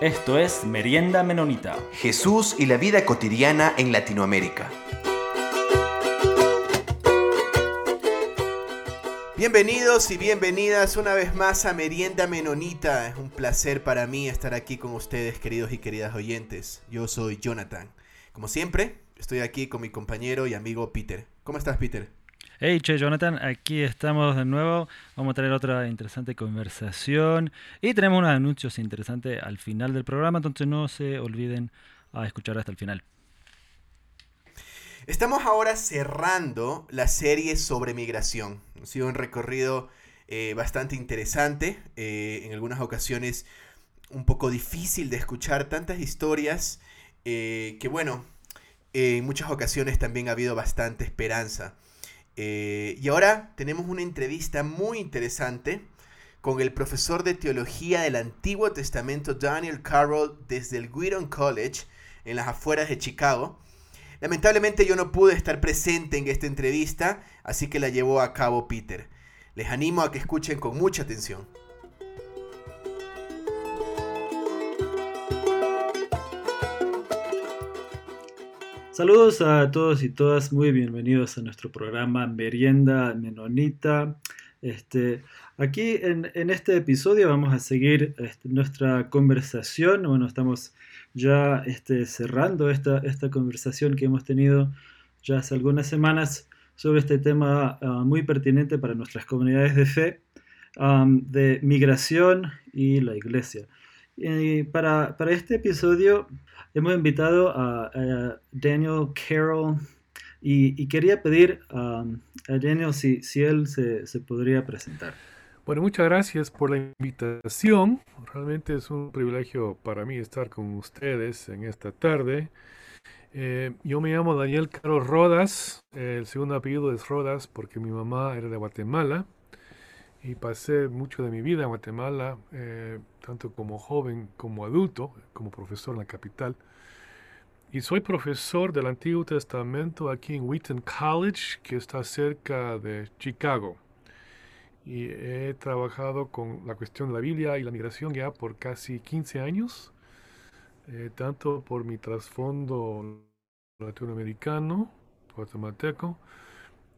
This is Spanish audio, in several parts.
Esto es Merienda Menonita. Jesús y la vida cotidiana en Latinoamérica. Bienvenidos y bienvenidas una vez más a Merienda Menonita. Es un placer para mí estar aquí con ustedes, queridos y queridas oyentes. Yo soy Jonathan. Como siempre, estoy aquí con mi compañero y amigo Peter. ¿Cómo estás, Peter? Hey, che, Jonathan, aquí estamos de nuevo. Vamos a tener otra interesante conversación y tenemos unos anuncios interesantes al final del programa, entonces no se olviden a escuchar hasta el final. Estamos ahora cerrando la serie sobre migración. Ha sido un recorrido eh, bastante interesante, eh, en algunas ocasiones un poco difícil de escuchar tantas historias eh, que bueno, en muchas ocasiones también ha habido bastante esperanza. Eh, y ahora tenemos una entrevista muy interesante con el profesor de teología del Antiguo Testamento Daniel Carroll desde el Wheaton College en las afueras de Chicago. Lamentablemente yo no pude estar presente en esta entrevista, así que la llevó a cabo Peter. Les animo a que escuchen con mucha atención. Saludos a todos y todas, muy bienvenidos a nuestro programa Merienda Menonita. Este, aquí en, en este episodio vamos a seguir este, nuestra conversación. Bueno, estamos ya este, cerrando esta, esta conversación que hemos tenido ya hace algunas semanas sobre este tema uh, muy pertinente para nuestras comunidades de fe, um, de migración y la iglesia. Y para, este episodio hemos invitado a, Daniel Carroll y, quería pedir um, a Daniel si, él se, se, podría presentar. Bueno, muchas gracias por la invitación. Realmente es un privilegio para mí estar con ustedes en esta tarde. Eh, yo me llamo Daniel Carlos Rodas. el segundo apellido es Rodas porque mi mamá era de Guatemala y pasé mucho de mi vida en Guatemala, eh, tanto como joven como adulto, como profesor en la capital. Y soy profesor del Antiguo Testamento aquí en Wheaton College, que está cerca de Chicago. Y he trabajado con la cuestión de la Biblia y la migración ya por casi 15 años, eh, tanto por mi trasfondo latinoamericano, guatemalteco,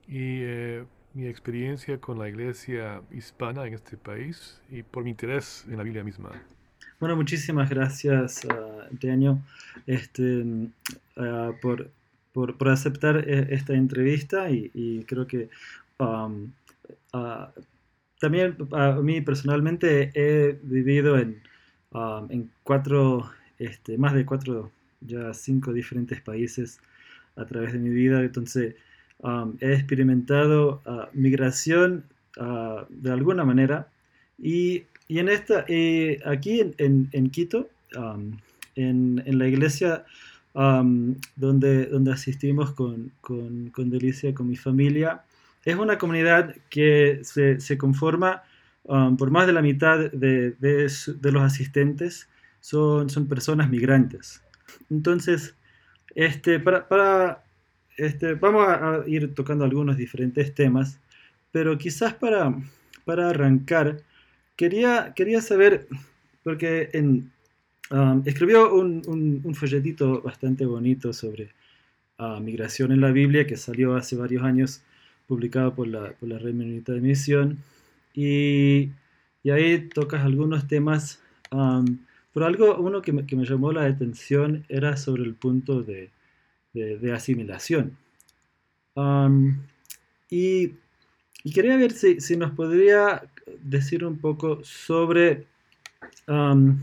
y eh, mi experiencia con la iglesia hispana en este país y por mi interés en la Biblia misma. Bueno, muchísimas gracias, uh, Daniel, este, uh, por, por, por, aceptar eh, esta entrevista y, creo que um, también a mí personalmente he vivido en, en cuatro, este, más de cuatro, ya cinco diferentes países a través de mi vida, entonces Um, he experimentado uh, migración uh, de alguna manera y, y en esta, eh, aquí en, en, en Quito, um, en, en, la iglesia um, donde, donde asistimos con, con, con, Delicia, con mi familia, es una comunidad que se, se conforma por más de la mitad de, de, de los asistentes son, son personas migrantes. Entonces, este, para, para este, vamos a, ir tocando algunos diferentes temas, pero quizás para, para arrancar, quería, quería saber, porque um, escribió un, un, un, folletito bastante bonito sobre uh, migración en la Biblia que salió hace varios años, publicado por la, por la Red Menonita de Misión, y, y, ahí tocas algunos temas, um, pero algo, uno que me, que me llamó la atención era sobre el punto de de, asimilación. Y, quería ver si, nos podría decir un poco sobre, um,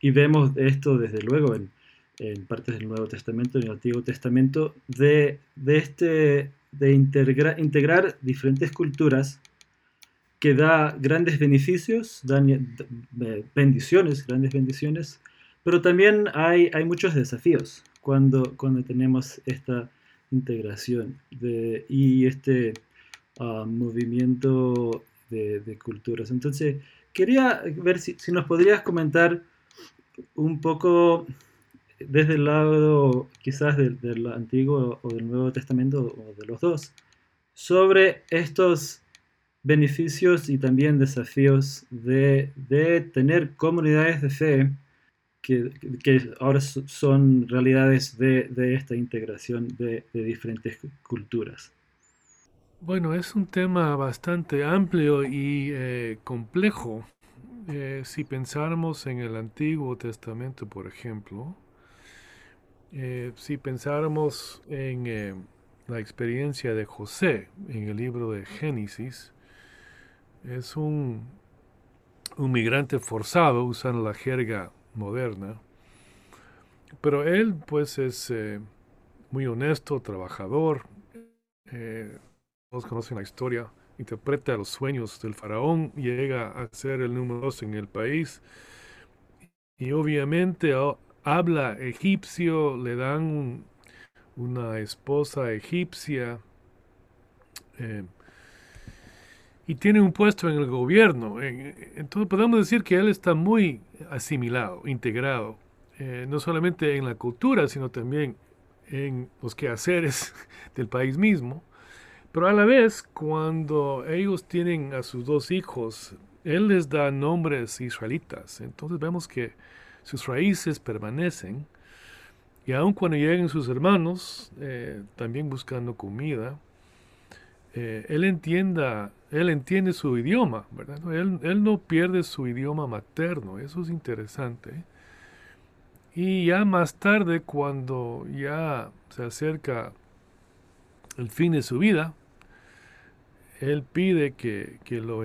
y vemos esto desde luego en, partes del Nuevo Testamento, en el Antiguo Testamento, de, de, este, de integra, integrar diferentes culturas que da grandes beneficios, dan bendiciones, grandes bendiciones, pero también hay, hay muchos desafíos cuando, cuando tenemos esta integración de, y este uh, movimiento de, de, culturas. Entonces, quería ver si, si, nos podrías comentar un poco desde el lado quizás del, del, Antiguo o del Nuevo Testamento o de los dos, sobre estos beneficios y también desafíos de, de tener comunidades de fe que, ahora son realidades de, de esta integración de, diferentes culturas? Bueno, es un tema bastante amplio y eh, complejo. Eh, si pensáramos en el Antiguo Testamento, por ejemplo, eh, si pensáramos en la experiencia de José en el libro de Génesis, es un, un migrante forzado, usando la jerga moderna, pero él pues es eh, muy honesto, trabajador, todos conocen la historia, interpreta los sueños del faraón, llega a ser el número dos en el país. Y obviamente habla egipcio, le dan una esposa egipcia eh, y tiene un puesto en el gobierno. Entonces podemos decir que él está muy asimilado, integrado, eh, no solamente en la cultura, sino también en los quehaceres del país mismo. Pero a la vez, cuando ellos tienen a sus dos hijos, él les da nombres israelitas. Entonces vemos que sus raíces permanecen, y aun cuando lleguen sus hermanos, eh, también buscando comida, eh, él entienda, él entiende su idioma, ¿verdad? Él, no pierde su idioma materno, eso es interesante. Y ya más tarde, cuando ya se acerca el fin de su vida, él pide que, lo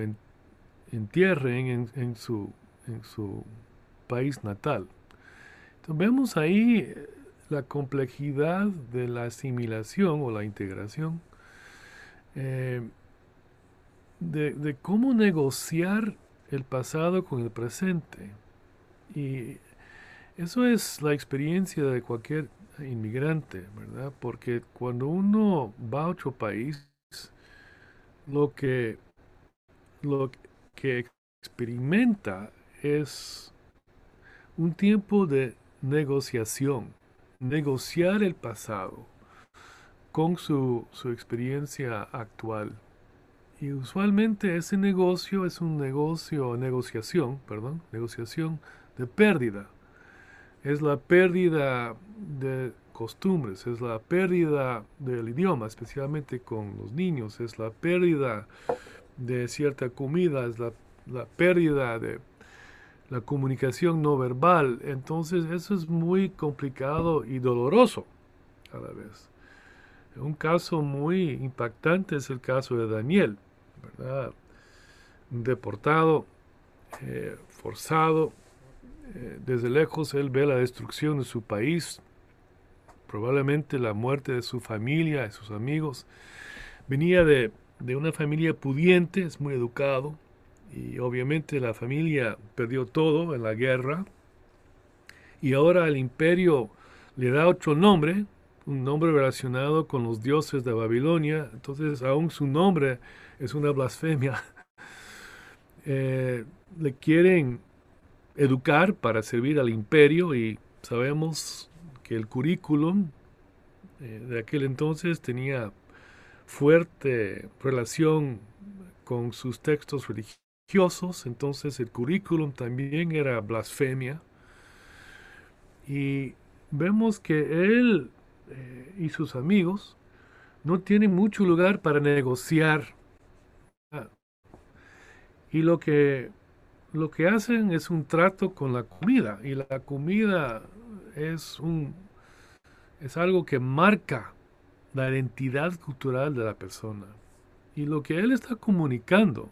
entierren en, en, su, en su país natal. Entonces vemos ahí eh, la complejidad de la asimilación o la integración, eh, de, cómo negociar el pasado con el presente. Y eso es la experiencia de cualquier inmigrante, ¿verdad? Porque cuando uno va a otro país, lo que, lo que experimenta es un tiempo de negociación, negociar el pasado con su, su, experiencia actual. Y usualmente ese negocio es un negocio, negociación, perdón, negociación de pérdida. Es la pérdida de costumbres, es la pérdida del idioma, especialmente con los niños, es la pérdida de cierta comida, es la, la pérdida de la comunicación no verbal. Entonces eso es muy complicado y doloroso a la vez. Un caso muy impactante es el caso de Daniel, ¿verdad? Deportado, eh, forzado. Eh, desde lejos él ve la destrucción de su país, probablemente la muerte de su familia, de sus amigos. Venía de, de una familia pudiente, es muy educado, y obviamente la familia perdió todo en la guerra y ahora el imperio le da otro nombre, un nombre relacionado con los dioses de Babilonia, entonces aún su nombre es una blasfemia. Eh, le quieren educar para servir al imperio y sabemos que el currículum eh, de aquel entonces tenía fuerte relación con sus textos religiosos entonces el currículum también era blasfemia. Y vemos que él y sus amigos no tienen mucho lugar para negociar. Y lo que, lo que hacen es un trato con la comida. Y la comida es, un, es algo que marca la identidad cultural de la persona. Y lo que él está comunicando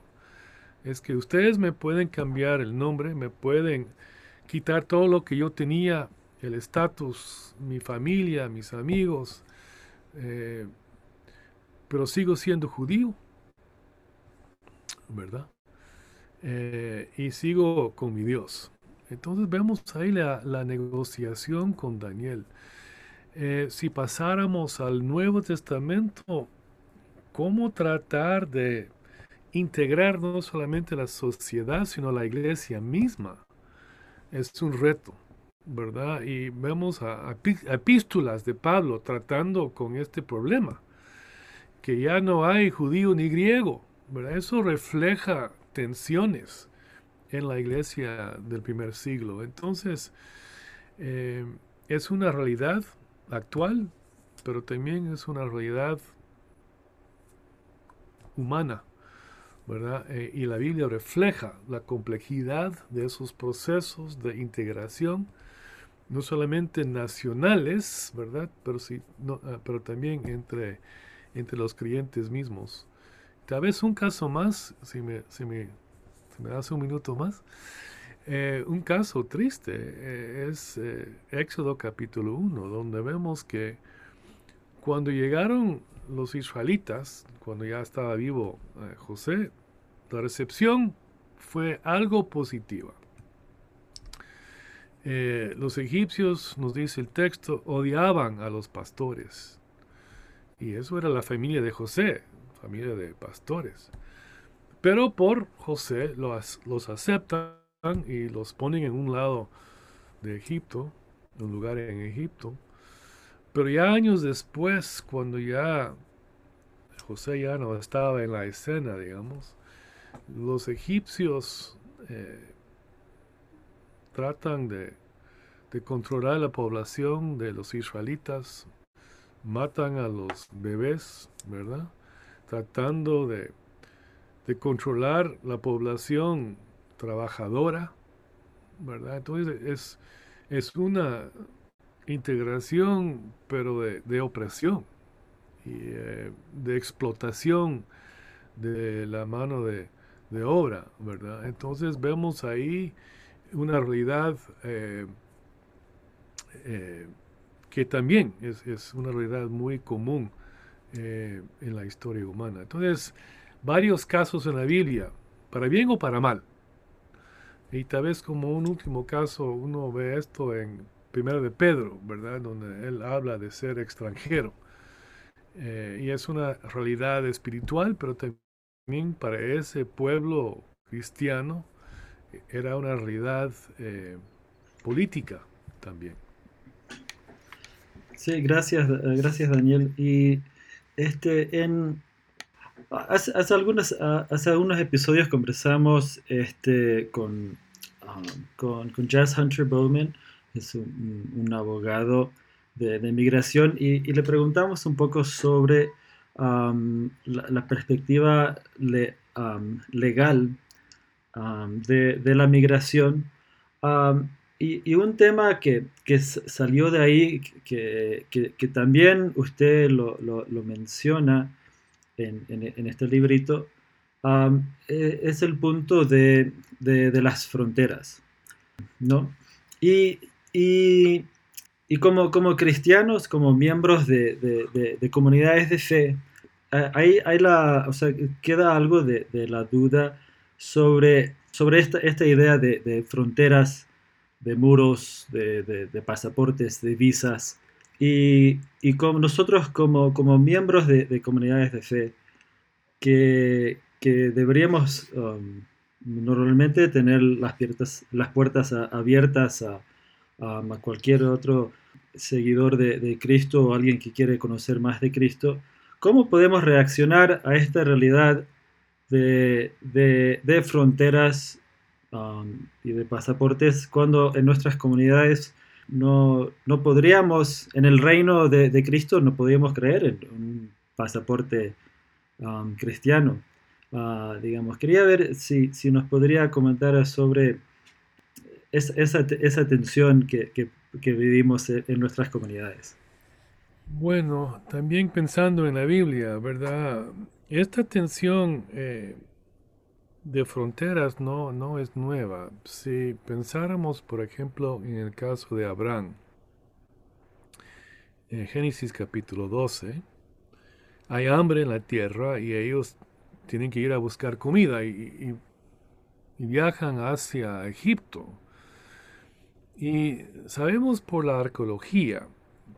es que ustedes me pueden cambiar el nombre, me pueden quitar todo lo que yo tenía, el estatus, mi familia, mis amigos, eh, pero sigo siendo judío, ¿verdad? Eh, y sigo con mi Dios. Entonces vemos ahí la, la negociación con Daniel. Eh, si pasáramos al Nuevo Testamento, ¿cómo tratar de integrar no solamente la sociedad, sino la iglesia misma. Es un reto, ¿verdad? Y vemos a, epístolas de Pablo tratando con este problema, que ya no hay judío ni griego, ¿verdad? Eso refleja tensiones en la iglesia del primer siglo. Entonces, eh, es una realidad actual, pero también es una realidad humana, ¿verdad? Eh, y la Biblia refleja la complejidad de esos procesos de integración, no solamente nacionales, ¿verdad? Pero, sí, no, ah, pero también entre, entre los creyentes mismos. Tal vez un caso más, si me, si me, das un minuto más. Eh, un caso triste eh, es eh, Éxodo capítulo 1, donde vemos que cuando llegaron los israelitas, cuando ya estaba vivo José, la recepción fue algo positiva. Los egipcios, nos dice el texto, odiaban a los pastores. Y eso era la familia de José, familia de pastores. Pero por José los, los aceptan y los ponen en un lado de Egipto, en un lugar en Egipto. Pero ya años después, cuando ya José ya no estaba en la escena, digamos, los egipcios eh, tratan de, de controlar la población de los israelitas, matan a los bebés, ¿verdad? Tratando de, de controlar la población trabajadora, ¿verdad? Entonces es, es una integración, pero de, opresión y eh, de explotación de la mano de, obra, ¿verdad? Entonces vemos ahí una realidad eh, eh, que también es, una realidad muy común en la historia humana. Entonces, varios casos en la Biblia, para bien o para mal, y tal vez como un último caso, uno ve esto en Primero de Pedro, ¿verdad? Donde él habla de ser extranjero. Eh, y es una realidad espiritual, pero también para ese pueblo cristiano era una realidad eh, política también. Sí, gracias, gracias Daniel. Y este en Hace, hace, algunos, hace algunos episodios conversamos este, con, um, con, con, Jazz Hunter Bowman, es un, abogado de, de migración, y, le preguntamos un poco sobre la, perspectiva legal de, de, la migración. Y, y, un tema que, que, salió de ahí, que, que también usted lo, lo, menciona, en, este librito, e, es el punto de, las fronteras. ¿no? Y, y, como, como, cristianos, como miembros de, comunidades de fe, hay, hay la, queda algo de, la duda sobre, sobre esta, esta idea de, fronteras, de muros, de, pasaportes, de visas. Y, y como nosotros como, como miembros de, comunidades de fe, que, que deberíamos um, normalmente tener las, puertas, las puertas abiertas a, a, cualquier otro seguidor de, de, Cristo o alguien que quiere conocer más de Cristo, ¿cómo podemos reaccionar a esta realidad de, de, fronteras um, y de pasaportes cuando en nuestras comunidades no, no podríamos, en el reino de, Cristo, no podríamos creer en un pasaporte um, cristiano. Uh, digamos, quería ver si, si, nos podría comentar sobre esa, esa, tensión que, que, vivimos en nuestras comunidades. Bueno, también pensando en la Biblia, ¿verdad? Esta tensión eh, de fronteras no, no es nueva. Si pensáramos, por ejemplo, en el caso de Abraham, en Génesis capítulo 12, hay hambre en la tierra y ellos tienen que ir a buscar comida y, viajan hacia Egipto. Y sabemos por la arqueología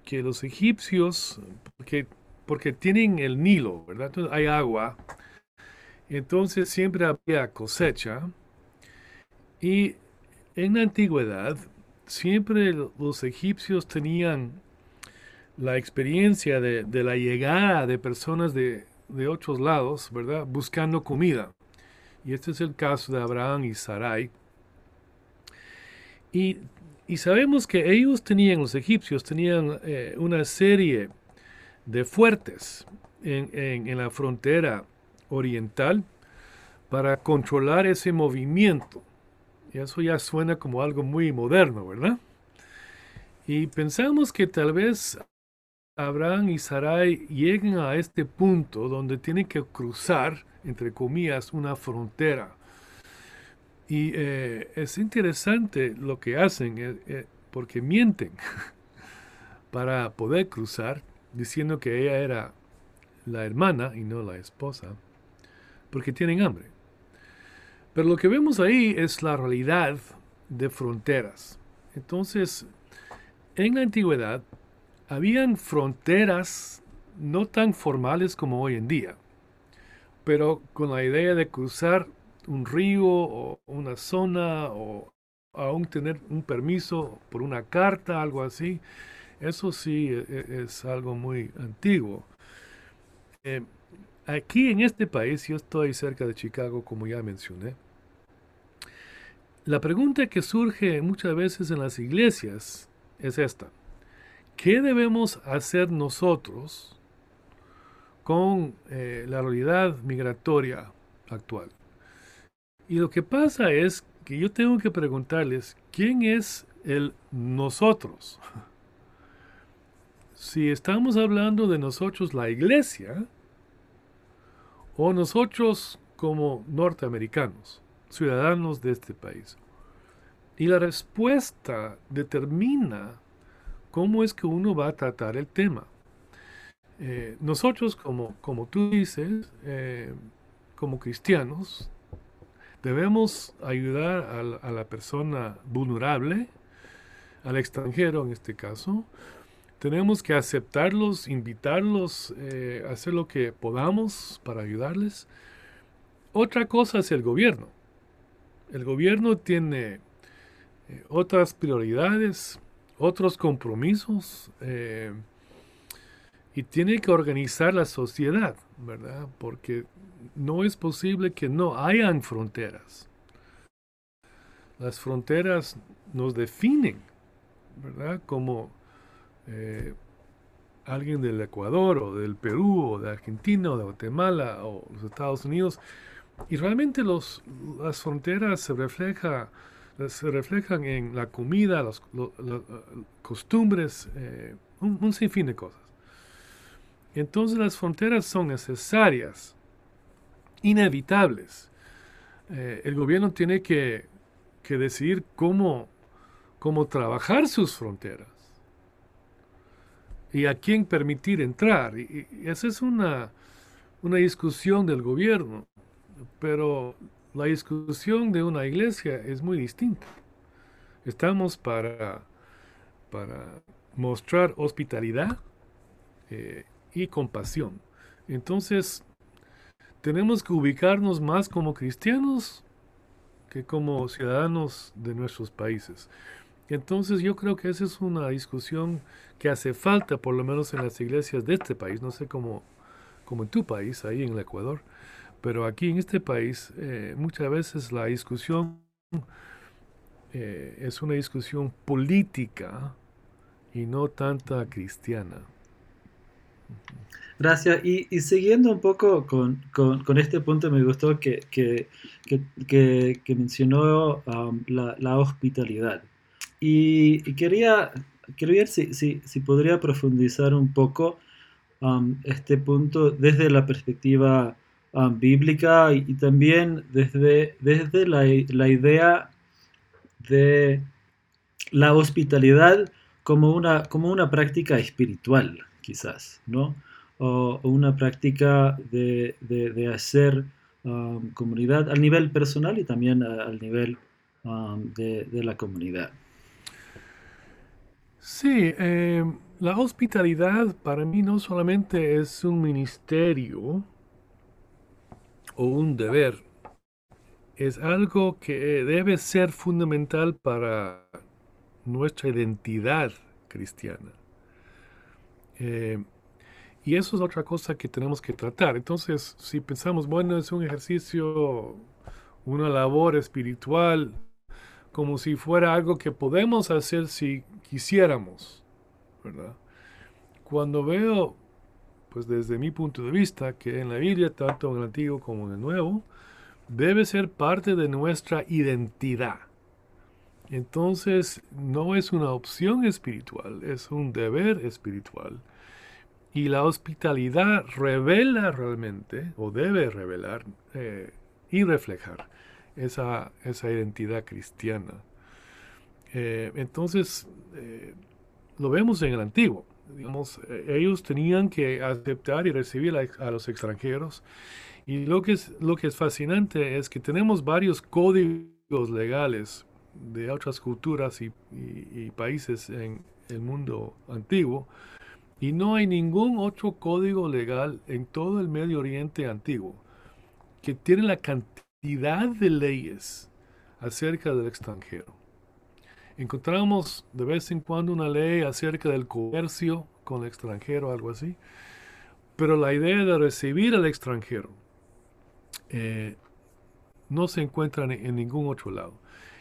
que los egipcios, porque, porque tienen el Nilo, ¿verdad? Entonces hay agua, entonces siempre había cosecha. Y en la antigüedad, siempre los egipcios tenían la experiencia de, la llegada de personas de, otros lados, ¿verdad? Buscando comida. Y este es el caso de Abraham y Sarai. Y, y sabemos que ellos tenían, los egipcios tenían eh, una serie de fuertes en, en, la frontera oriental para controlar ese movimiento. Y eso ya suena como algo muy moderno, ¿verdad? Y pensamos que tal vez Abraham y Sarai lleguen a este punto donde tienen que cruzar, entre comillas, una frontera. Y eh, es interesante lo que hacen, eh, eh, porque mienten para poder cruzar, diciendo que ella era la hermana y no la esposa, porque tienen hambre. Pero lo que vemos ahí es la realidad de fronteras. Entonces, en la antigüedad, habían fronteras no tan formales como hoy en día, pero con la idea de cruzar un río o una zona o aún tener un permiso por una carta, algo así, eso sí e, e, es, algo muy antiguo. Eh, aquí en este país, yo estoy cerca de Chicago, como ya mencioné, la pregunta que surge muchas veces en las iglesias es esta. ¿Qué debemos hacer nosotros con eh, la realidad migratoria actual? Y lo que pasa es que yo tengo que preguntarles, ¿quién es el nosotros? Si estamos hablando de nosotros, la iglesia, o nosotros como norteamericanos, ciudadanos de este país. Y la respuesta determina cómo es que uno va a tratar el tema. Eh, nosotros, como, como tú dices, eh, como cristianos, debemos ayudar a la, persona vulnerable, al extranjero en este caso. Tenemos que aceptarlos, invitarlos, eh, hacer lo que podamos para ayudarles. Otra cosa es el gobierno. El gobierno tiene otras prioridades, otros compromisos eh, y tiene que organizar la sociedad, ¿verdad? Porque no es posible que no hayan fronteras. Las fronteras nos definen, ¿verdad? Como eh, alguien del Ecuador o del Perú o de Argentina o de Guatemala o los Estados Unidos. Y realmente los, las fronteras se reflejan se reflejan en la comida, las costumbres, eh, un, sinfín de cosas. Entonces las fronteras son necesarias, inevitables. Eh, el gobierno tiene que, decidir cómo, cómo trabajar sus fronteras y a quién permitir entrar. Y, esa es una, una discusión del gobierno, pero la discusión de una iglesia es muy distinta. Estamos para, para mostrar hospitalidad eh, y compasión. Entonces, tenemos que ubicarnos más como cristianos que como ciudadanos de nuestros países. Entonces yo creo que esa es una discusión que hace falta, por lo menos en las iglesias de este país, no sé cómo, en tu país, ahí en el Ecuador, pero aquí en este país eh, muchas veces la discusión eh, es una discusión política y no tanta cristiana. Gracias. Y, siguiendo un poco con, este punto, me gustó que, que, mencionó um, la, hospitalidad. Y, quería, quería ver si, si, podría profundizar un poco um, este punto desde la perspectiva Ah, bíblica y, también desde, desde la, idea de la hospitalidad como una, como una práctica espiritual, quizás, ¿no? O, una práctica de, hacer um, comunidad al nivel personal y también al nivel um, de, la comunidad. Sí, eh, la hospitalidad para mí no solamente es un ministerio, o un deber es algo que debe ser fundamental para nuestra identidad cristiana. Eh, y eso es otra cosa que tenemos que tratar. Entonces, si pensamos, bueno, es un ejercicio, una labor espiritual, como si fuera algo que podemos hacer si quisiéramos, ¿verdad? Cuando veo, pues desde mi punto de vista, que en la Biblia, tanto en el Antiguo como en el Nuevo, debe ser parte de nuestra identidad. Entonces, no es una opción espiritual, es un deber espiritual. Y la hospitalidad revela realmente, o debe revelar eh, y reflejar, esa, esa identidad cristiana. Eh, entonces, eh, lo vemos en el antiguo. Digamos, ellos tenían que aceptar y recibir a, los extranjeros. Y lo que, es, lo que es fascinante es que tenemos varios códigos legales de otras culturas y, países en el mundo antiguo, y no hay ningún otro código legal en todo el Medio Oriente antiguo que tiene la cantidad de leyes acerca del extranjero. Encontramos de vez en cuando una ley acerca del comercio con el extranjero, algo así, pero la idea de recibir al extranjero eh, no se encuentra en ningún otro lado.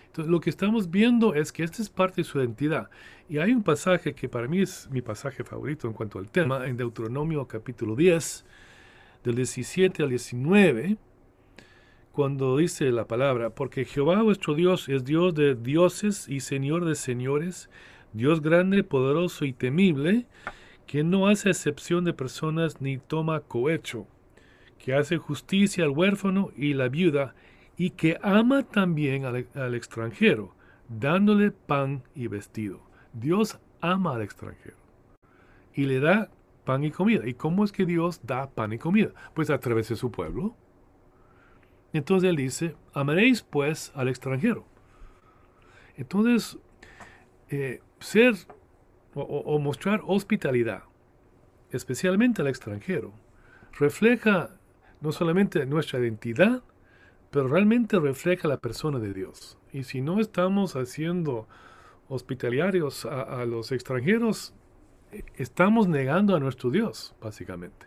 Entonces, lo que estamos viendo es que esta es parte de su identidad. Y hay un pasaje que para mí es mi pasaje favorito en cuanto al tema, en Deuteronomio capítulo 10, del 17 al 19, cuando dice la palabra, porque Jehová vuestro Dios es Dios de dioses y Señor de señores, Dios grande, poderoso y temible, que no hace excepción de personas ni toma cohecho, que hace justicia al huérfano y la viuda, y que ama también al, extranjero, dándole pan y vestido. Dios ama al extranjero y le da pan y comida. ¿Y cómo es que Dios da pan y comida? Pues a través de su pueblo. Entonces él dice, amaréis pues al extranjero. Entonces, eh, ser o mostrar hospitalidad, especialmente al extranjero, refleja no solamente nuestra identidad, pero realmente refleja la persona de Dios. Y si no estamos haciendo hospitalarios a, los extranjeros, estamos negando a nuestro Dios, básicamente.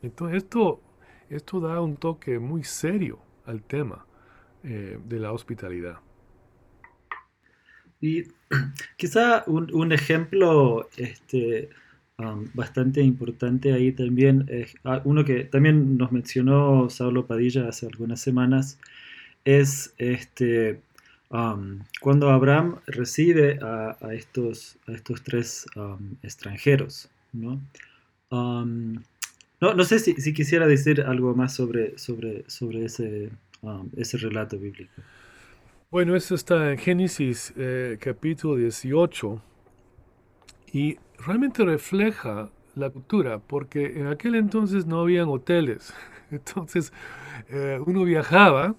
Entonces esto, esto da un toque muy serio al tema eh, de la hospitalidad. Y quizá un, ejemplo este, bastante importante ahí también, ah, uno que también nos mencionó Saulo Padilla hace algunas semanas, es este, cuando Abraham recibe a, estos, a estos tres extranjeros. ¿no? No, no sé si, si, quisiera decir algo más sobre, sobre, sobre ese, ese relato bíblico. Bueno, eso está en Génesis eh, capítulo 18 y realmente refleja la cultura, porque en aquel entonces no habían hoteles. Entonces, eh, uno viajaba,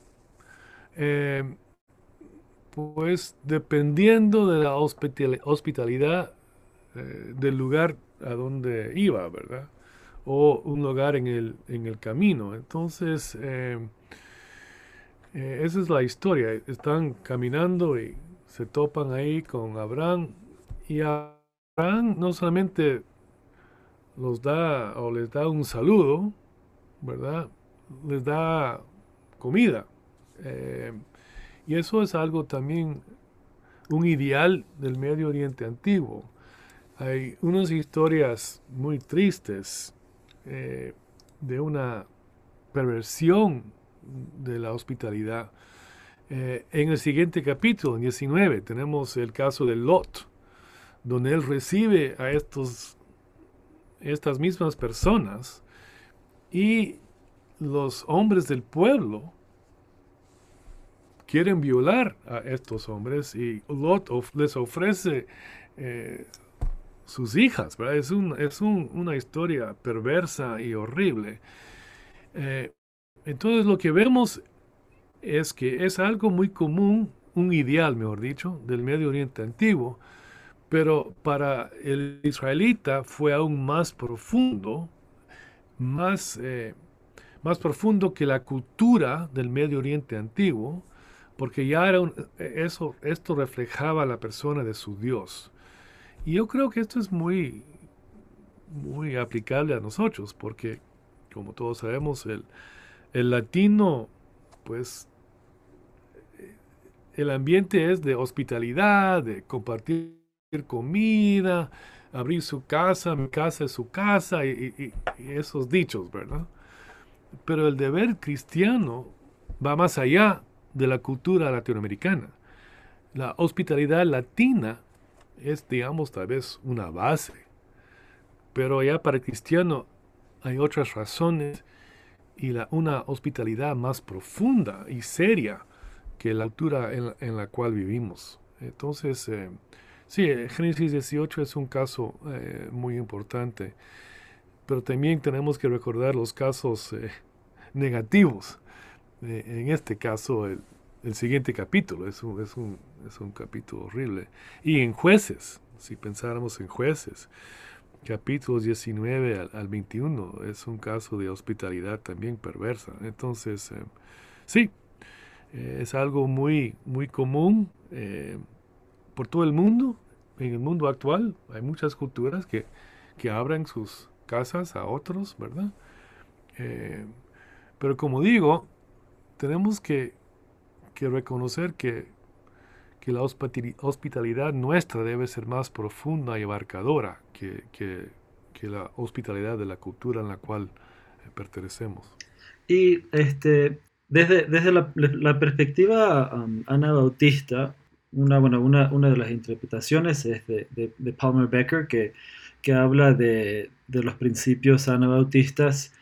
eh, pues dependiendo de la hospitalidad del lugar a donde iba, ¿verdad? O un lugar en el, en el camino. Entonces, esa es la historia. Están caminando y se topan ahí con Abraham y a no solamente los da o les da un saludo, ¿verdad? Les da comida. Eh, y eso es algo también, un ideal del Medio Oriente antiguo. Hay unas historias muy tristes eh, de una perversión de la hospitalidad. Eh, en el siguiente capítulo, en 19, tenemos el caso de Lot donde él recibe a estos, estas mismas personas y los hombres del pueblo quieren violar a estos hombres y Lot les ofrece eh, sus hijas. Es, es una historia perversa y horrible. Eh, entonces lo que vemos es que es algo muy común, un ideal, mejor dicho, del Medio Oriente antiguo, pero para el israelita fue aún más profundo, más, eh, más profundo que la cultura del Medio Oriente antiguo, porque ya era eso, esto reflejaba la persona de su Dios. Y yo creo que esto es muy, muy aplicable a nosotros, porque como todos sabemos, el, el latino, pues, el ambiente es de hospitalidad, de compartir comida, abrir su casa, mi casa es su casa y, esos dichos, ¿verdad? Pero el deber cristiano va más allá de la cultura latinoamericana. La hospitalidad latina es, digamos, tal vez una base, pero ya para el cristiano hay otras razones y la, una hospitalidad más profunda y seria que la altura en, la cual vivimos. Entonces, eh, sí, Génesis 18 es un caso eh, muy importante, pero también tenemos que recordar los casos eh, negativos. en este caso, el, siguiente capítulo es un, es, un, es un capítulo horrible. Y en jueces, si pensáramos en jueces, capítulos 19 al, 21 es un caso de hospitalidad también perversa. Entonces, eh, sí, eh, es algo muy, muy común eh, por todo el mundo. En el mundo actual hay muchas culturas que, que abren sus casas a otros, ¿verdad? pero como digo, tenemos que, que reconocer que que la hospitalidad nuestra debe ser más profunda y abarcadora que, que, la hospitalidad de la cultura en la cual eh, pertenecemos. Y este, desde, desde la, perspectiva um, anabautista, una, bueno, una, una, de las interpretaciones es de, de, Palmer Becker, que, que habla de, de, los principios anabautistas,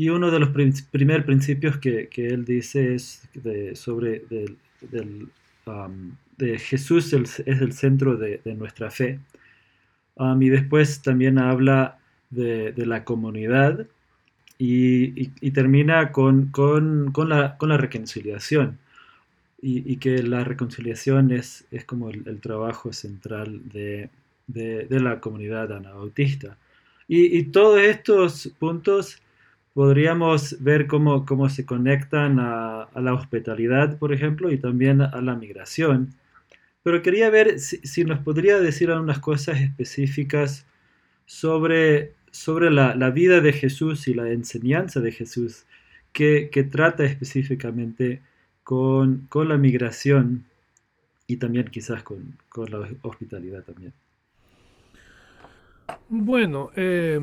y uno de los primeros principios que, que, él dice es sobre del, del um, Jesús es el centro de, nuestra fe. Um, y después también habla de, la comunidad y, termina con, la, reconciliación. Y, que la reconciliación es, es como el, trabajo central de, la comunidad anabautista. Y, y todos estos puntos podríamos ver cómo, cómo se conectan a, a, la hospitalidad, por ejemplo, y también a la migración. Pero quería ver si, nos podría decir algunas cosas específicas sobre, sobre la, vida de Jesús y la enseñanza de Jesús que, trata específicamente con, la migración y también quizás con, la hospitalidad también. Bueno, eh,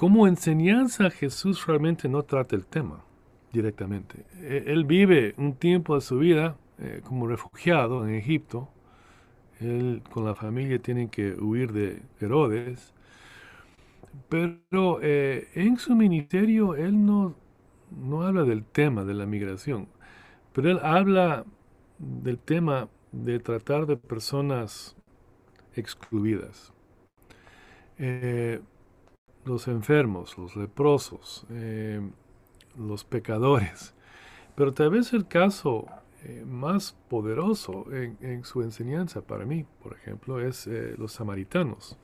como enseñanza Jesús realmente no trata el tema directamente. E, él vive un tiempo de su vida eh, como refugiado en Egipto. Él con la familia tiene que huir de Herodes. Pero eh, en su ministerio él no, no habla del tema de la migración, pero él habla del tema de tratar de personas excluidas. Eh, los enfermos, los leprosos, los pecadores. Pero tal vez el caso eh, más poderoso en, su enseñanza para mí, por ejemplo, es eh, los samaritanos.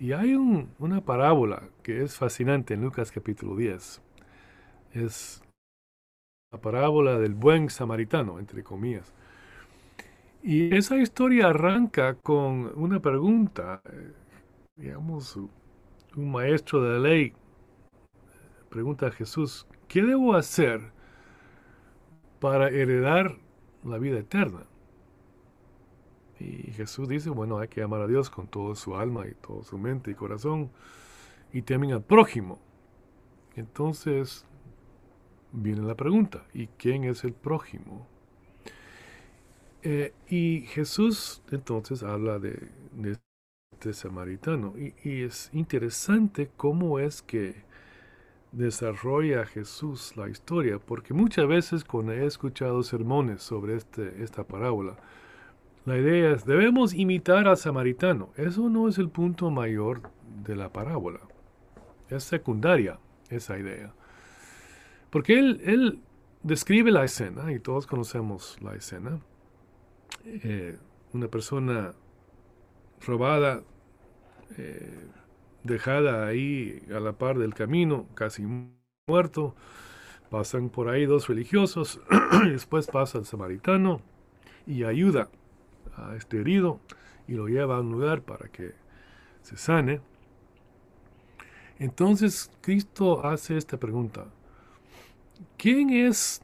Y hay una parábola que es fascinante en Lucas capítulo 10. Es la parábola del buen samaritano, entre comillas. Y esa historia arranca con una pregunta, eh, digamos, un maestro de la ley pregunta a Jesús, ¿qué debo hacer para heredar la vida eterna. Y Jesús dice, bueno, hay que amar a Dios con toda su alma y toda su mente y corazón y temen al prójimo. Entonces viene la pregunta, ¿y quién es el prójimo? Eh, y Jesús entonces habla de, este samaritano y, es interesante cómo es que desarrolla Jesús la historia, porque muchas veces cuando he escuchado sermones sobre este, esta parábola, la idea es, debemos imitar al samaritano. Eso no es el punto mayor de la parábola. Es secundaria esa idea. Porque él, él describe la escena, y todos conocemos la escena. Eh, una persona robada, eh, dejada ahí a la par del camino, casi muerto. Pasan por ahí dos religiosos, después pasa el samaritano y ayuda a este herido y lo lleva a un lugar para que se sane. Entonces Cristo hace esta pregunta. ¿Quién es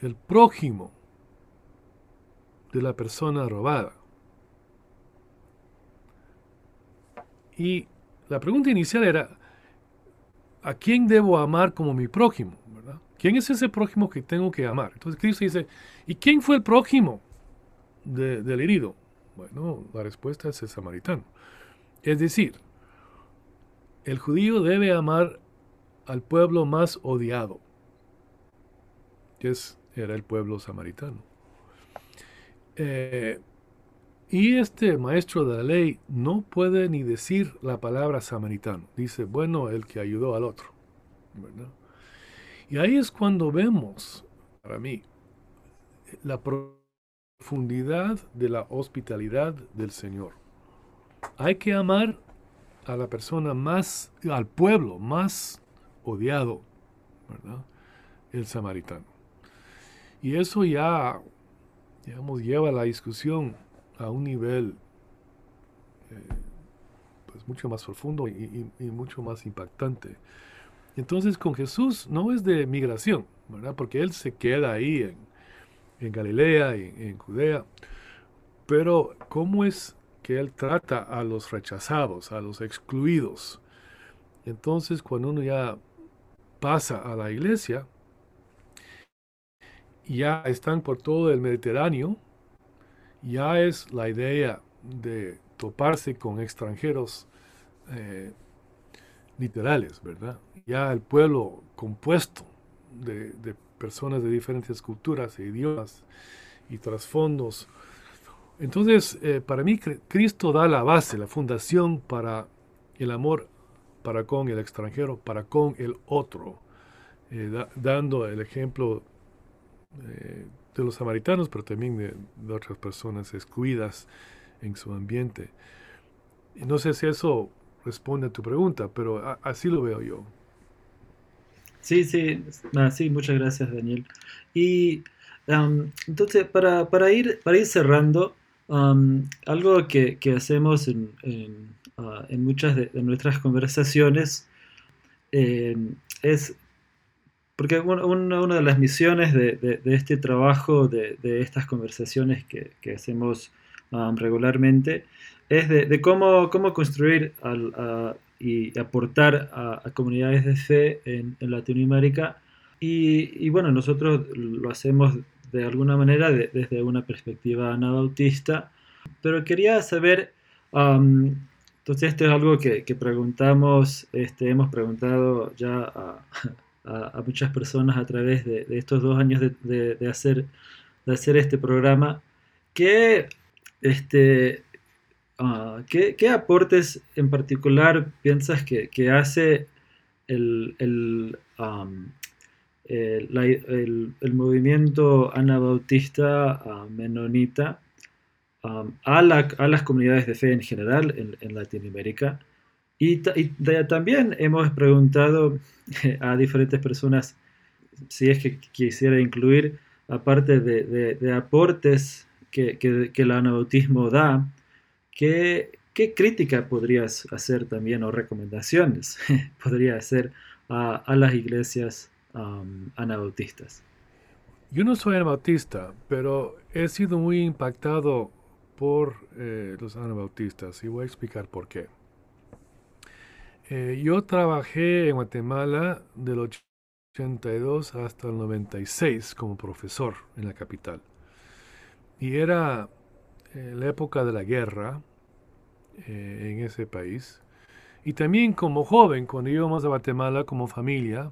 el prójimo de la persona robada. Y la pregunta inicial era, ¿a quién debo amar como mi prójimo? ¿verdad? ¿Quién es ese prójimo que tengo que amar? Entonces Cristo dice, ¿y quién fue el prójimo del herido? Bueno, la respuesta es el samaritano. Es decir, el judío debe amar al pueblo más odiado, que es, era el pueblo samaritano. Eh, y este maestro de la ley no puede ni decir la palabra samaritano. Dice, bueno, el que ayudó al otro. Y ahí es cuando vemos, para mí, la profundidad de la hospitalidad del Señor. Hay que amar a la persona más, al pueblo más odiado. El samaritano. Y eso ya, digamos, lleva la discusión a un nivel eh, pues mucho más profundo y, mucho más impactante. Entonces con Jesús no es de migración, ¿verdad? Porque Él se queda ahí en, en Galilea, y en Judea. Pero ¿cómo es que Él trata a los rechazados, a los excluidos? Entonces cuando uno ya pasa a la iglesia, ya están por todo el Mediterráneo, ya es la idea de toparse con extranjeros eh, literales, ¿verdad? Ya el pueblo compuesto de, personas de diferentes culturas e idiomas y trasfondos. Entonces, eh, para mí, Cristo da la base, la fundación para el amor para con el extranjero, para con el otro, eh, dando el ejemplo de los samaritanos, pero también de, otras personas excluidas en su ambiente. Y no sé si eso responde a tu pregunta, pero así lo veo yo. Sí, sí, ah, sí, muchas gracias Daniel. Y entonces, para, para, ir, para ir cerrando, algo que, hacemos en, en, ah, muchas de, nuestras conversaciones eh, es porque una, de las misiones de, este trabajo, de, estas conversaciones que, hacemos um, regularmente, es de, cómo, cómo construir y aportar a, comunidades de fe en, Latinoamérica. Y, bueno, nosotros lo hacemos de alguna manera desde una perspectiva anabautista, pero quería saber, um, entonces esto es algo que, preguntamos, este, hemos preguntado ya a a, muchas personas a través de, estos dos años de, hacer, de hacer este programa. ¿Qué, este, ah, ¿qué, aportes en particular piensas que, hace el, el, el, movimiento anabautista ah, menonita a, las comunidades de fe en general en, en Latinoamérica? Y, también hemos preguntado a diferentes personas si es que quisiera incluir, aparte de, aportes que, el anabautismo da, ¿qué, crítica podrías hacer también o recomendaciones podría hacer a, las iglesias anabautistas? Yo no soy anabautista, pero he sido muy impactado por eh, los anabautistas y voy a explicar por qué. Eh, yo trabajé en Guatemala del 82 hasta el 96 como profesor en la capital. Y era eh, la época de la guerra eh, en ese país. Y también como joven, cuando íbamos a Guatemala como familia,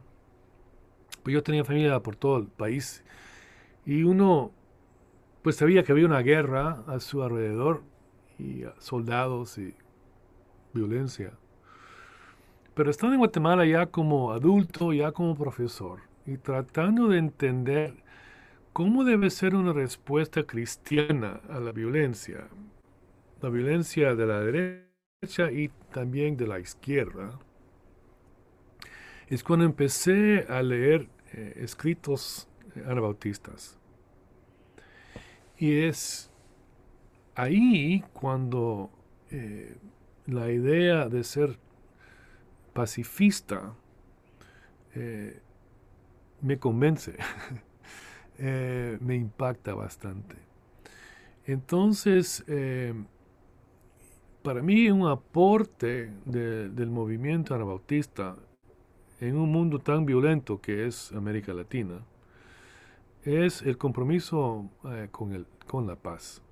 pues yo tenía familia por todo el país. Y uno pues sabía que había una guerra a su alrededor y soldados y violencia. Pero estando en Guatemala ya como adulto, ya como profesor, y tratando de entender cómo debe ser una respuesta cristiana a la violencia, la violencia de la derecha y también de la izquierda, es cuando empecé a leer eh, escritos anabautistas. Y es ahí cuando eh, la idea de ser pacifista eh, me convence, eh, me impacta bastante. Entonces, eh, para mí un aporte del movimiento anabautista en un mundo tan violento que es América Latina es el compromiso con, el, con la paz.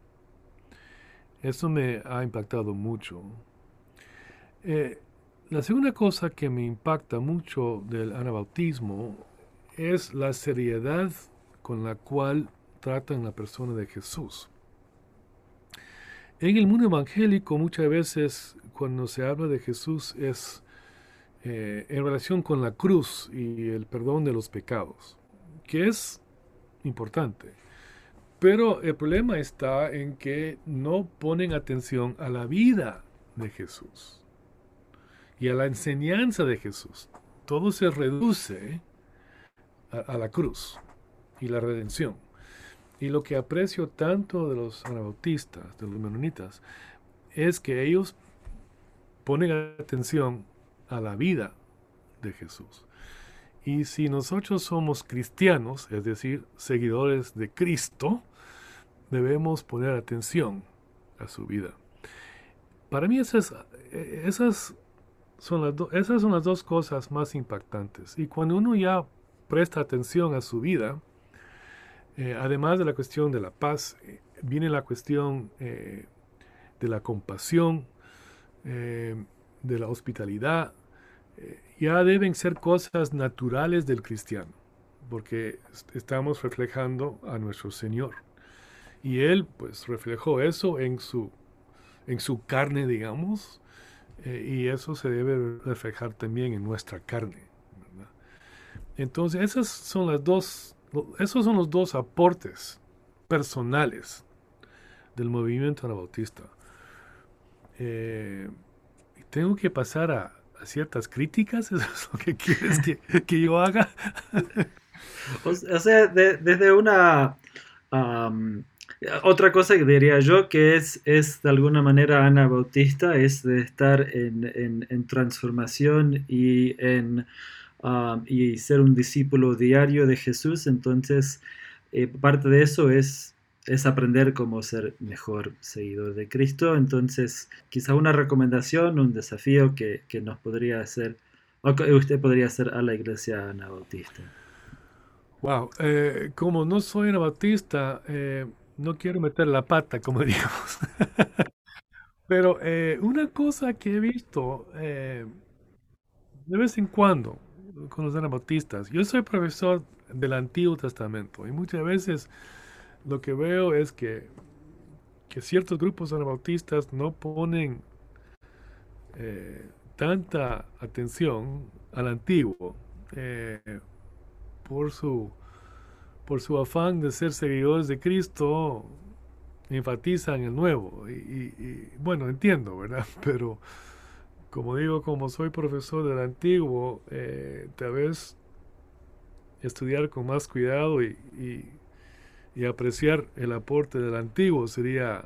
Eso me ha impactado mucho. La segunda cosa que me impacta mucho del anabautismo es la seriedad con la cual tratan la persona de Jesús. En el mundo evangélico muchas veces cuando se habla de Jesús es eh, en relación con la cruz y el perdón de los pecados, que es importante. Pero el problema está en que no ponen atención a la vida de Jesús y a la enseñanza de Jesús. Todo se reduce a, la cruz y la redención. Y lo que aprecio tanto de los anabautistas, de los menonitas, es que ellos ponen atención a la vida de Jesús. Y si nosotros somos cristianos, es decir, seguidores de Cristo, debemos poner atención a su vida. Para mí esas, esas, son las esas son las dos cosas más impactantes. Y cuando uno ya presta atención a su vida, eh, además de la cuestión de la paz, eh, viene la cuestión eh, de la compasión, de la hospitalidad, ya deben ser cosas naturales del cristiano, porque estamos reflejando a nuestro Señor. Y Él pues reflejó eso en su, en su carne, digamos, y eso se debe reflejar también en nuestra carne. Entonces, esas son las dos, esos son los dos aportes personales del movimiento anabautista. Eh, tengo que pasar a, ciertas críticas, ¿eso es lo que quieres que, yo haga? o, sea, desde una... otra cosa que diría yo que es, es de alguna manera anabautista es de estar en, en transformación y en y ser un discípulo diario de Jesús. Entonces, eh, parte de eso es, es aprender cómo ser mejor seguidor de Cristo. Entonces, quizá una recomendación, un desafío que, que nos podría hacer, o que usted podría hacer a la iglesia anabautista. Wow, eh, como no soy anabautista, eh, no quiero meter la pata, como digamos. Pero una cosa que he visto de vez en cuando, con los anabautistas. Yo soy profesor del Antiguo Testamento y muchas veces lo que veo es que, que ciertos grupos anabautistas no ponen eh, tanta atención al antiguo eh, por su por su afán de ser seguidores de Cristo enfatizan el nuevo y, y bueno entiendo verdad pero como digo, como soy profesor del antiguo, eh, tal vez estudiar con más cuidado y, apreciar el aporte del antiguo sería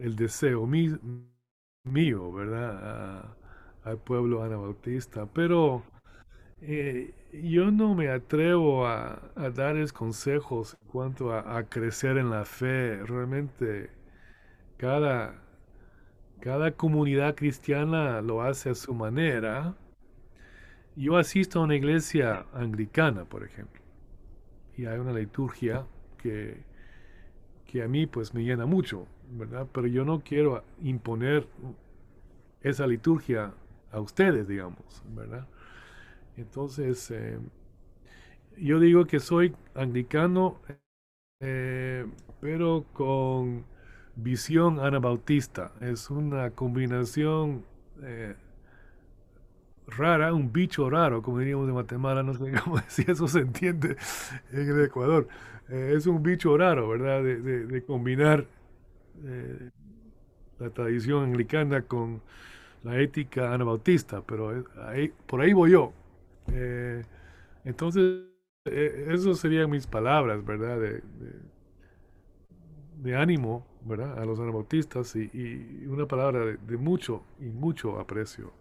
el deseo mío, ¿verdad? al pueblo anabautista. Pero eh, yo no me atrevo a, darles consejos en cuanto a, crecer en la fe. Realmente cada cada comunidad cristiana lo hace a su manera. Yo asisto a una iglesia anglicana, por ejemplo, y hay una liturgia que, que a mí pues me llena mucho, ¿verdad? Pero yo no quiero imponer esa liturgia a ustedes, digamos, ¿verdad? Entonces, eh, yo digo que soy anglicano, eh, pero con visión anabautista. Es una combinación eh, rara, un bicho raro, como diríamos de Guatemala, no sé cómo si eso se entiende en el Ecuador. Eh, es un bicho raro, ¿verdad? De, combinar eh, la tradición anglicana con la ética anabautista, pero por ahí voy yo. Entonces, eso serían mis palabras, ¿verdad? de, ánimo ¿verdad? a los anabautistas y, una palabra de, mucho y mucho aprecio.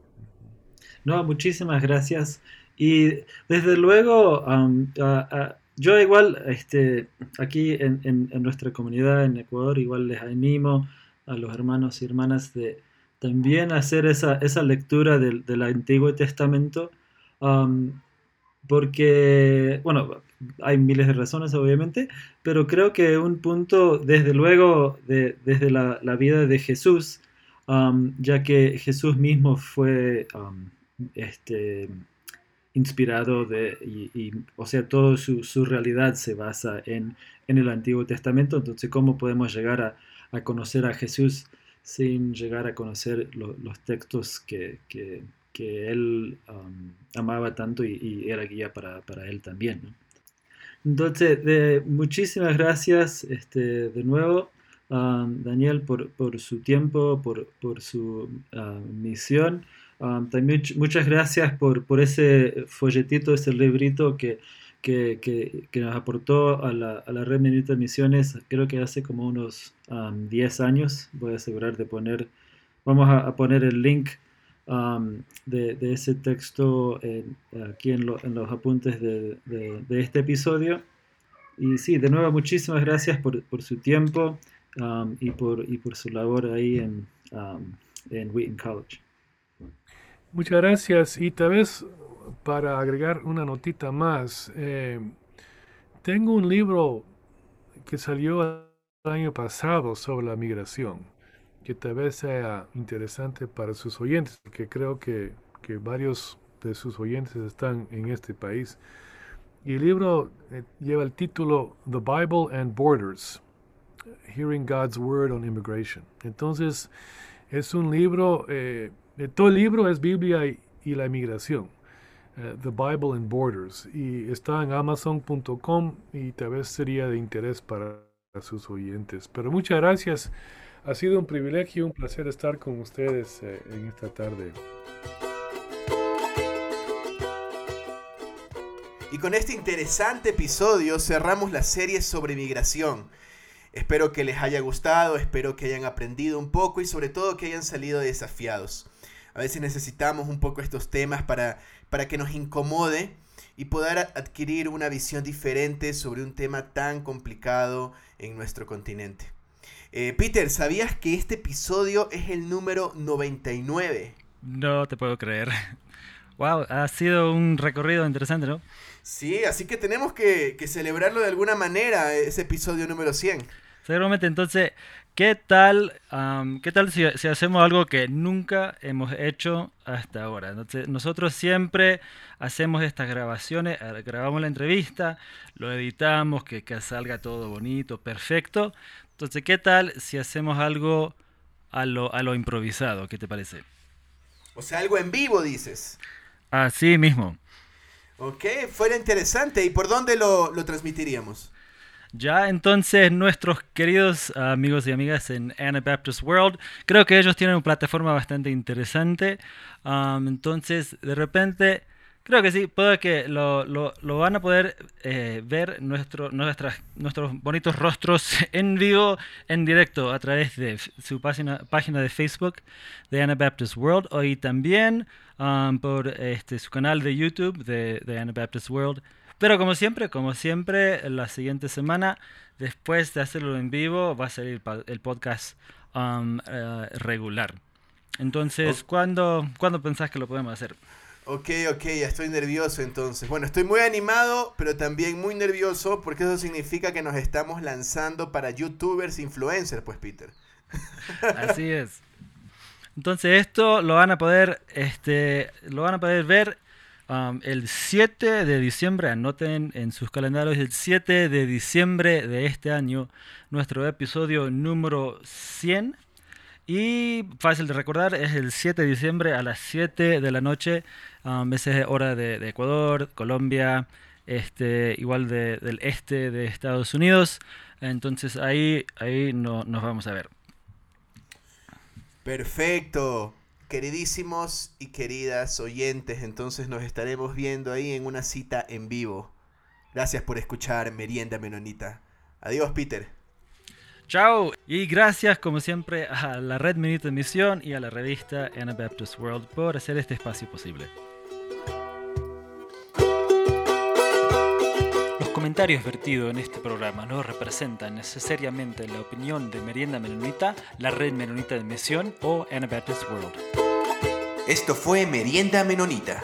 No, muchísimas gracias. Y desde luego, yo igual, este, aquí en, en, nuestra comunidad en Ecuador, igual les animo a los hermanos y hermanas de también hacer esa, esa lectura del, Antiguo Testamento, porque, bueno, hay miles de razones obviamente, pero creo que un punto, desde luego, de, desde la, la, vida de Jesús, ya que Jesús mismo fue este, inspirado de, y, o sea, toda su, su, realidad se basa en, en, el Antiguo Testamento, entonces, ¿cómo podemos llegar a, a conocer a Jesús sin llegar a conocer los textos que, que, que él amaba tanto y, era guía para, para él también? Entonces, de, muchísimas gracias este, de nuevo. Daniel, por, por, su tiempo, por, por su misión. Um, también muchas gracias por, por, ese folletito, ese librito que, que, que, nos aportó a la, a la, red Minuta Misiones, creo que hace como unos 10 um, años. Voy a asegurar de poner, vamos a, poner el link de, ese texto aquí en, los apuntes de, este episodio. Y sí, de nuevo, muchísimas gracias por, su tiempo y, por, su labor ahí en, en Wheaton College. Muchas gracias. Y tal vez para agregar una notita más, eh, tengo un libro que salió el año pasado sobre la migración, que tal vez sea interesante para sus oyentes, porque creo que, que varios de sus oyentes están en este país. Y el libro eh, lleva el título The Bible and Borders, Hearing God's Word on Immigration. Entonces, es un libro eh, eh, todo el libro es Biblia y, la inmigración. Eh, The Bible and Borders. Y está en amazon.com y tal vez sería de interés para sus oyentes. Pero muchas gracias. Ha sido un privilegio, un placer estar con ustedes eh, en esta tarde. Y con este interesante episodio cerramos la serie sobre migración. Espero que les haya gustado, espero que hayan aprendido un poco y sobre todo que hayan salido desafiados. A veces necesitamos un poco estos temas para, para que nos incomode y poder adquirir una visión diferente sobre un tema tan complicado en nuestro continente. Eh, Peter, ¿sabías que este episodio es el número 99? No te puedo creer. Wow, ha sido un recorrido interesante, ¿no? Sí, así que tenemos que, que celebrarlo de alguna manera, ese episodio número 100. Seguramente entonces ¿Qué tal, ¿qué tal si, hacemos algo que nunca hemos hecho hasta ahora? nosotros siempre hacemos estas grabaciones, eh, grabamos la entrevista, lo editamos, que, salga todo bonito, perfecto. Entonces, ¿qué tal si hacemos algo a lo, a lo improvisado? ¿Qué te parece? O sea, algo en vivo, dices. Así mismo. Ok, fuera interesante. ¿Y por dónde lo, lo transmitiríamos? Ya, entonces nuestros queridos amigos y amigas en Anabaptist World, creo que ellos tienen una plataforma bastante interesante. entonces, de repente, creo que sí, puede que lo, lo, lo van a poder eh, ver nuestro, nuestras, nuestros bonitos rostros en vivo, en directo, a través de su página, página de Facebook de Anabaptist World, y también por este, su canal de YouTube de, de Anabaptist World. Pero como siempre, como siempre, la siguiente semana, después de hacerlo en vivo, va a salir el podcast um, eh, regular. Entonces, ¿cuándo, ¿cuándo pensás que lo podemos hacer? Ok, ok, ya estoy nervioso entonces. Bueno, estoy muy animado, pero también muy nervioso porque eso significa que nos estamos lanzando para youtubers influencers, pues Peter. Así es. Entonces esto lo van a poder, este, lo van a poder ver el 7 de diciembre, anoten en sus calendarios, el 7 de diciembre de este año, nuestro episodio número 100. Y fácil de recordar, es el 7 de diciembre a las 7 de la noche. esa es hora de, Ecuador, Colombia, este, igual del este de Estados Unidos. Entonces ahí, ahí no, nos vamos a ver. Perfecto. Queridísimos y queridas oyentes, entonces nos estaremos viendo ahí en una cita en vivo. Gracias por escuchar Merienda Menonita. Adiós, Peter. Chao. Y gracias, como siempre, a la Red Menonita Misión y a la revista Anabaptist World por hacer este espacio posible. comentarios vertidos en este programa no representan necesariamente la opinión de Merienda Menonita, la Red Menonita de Misión o Anabaptist World. Esto fue Merienda Menonita.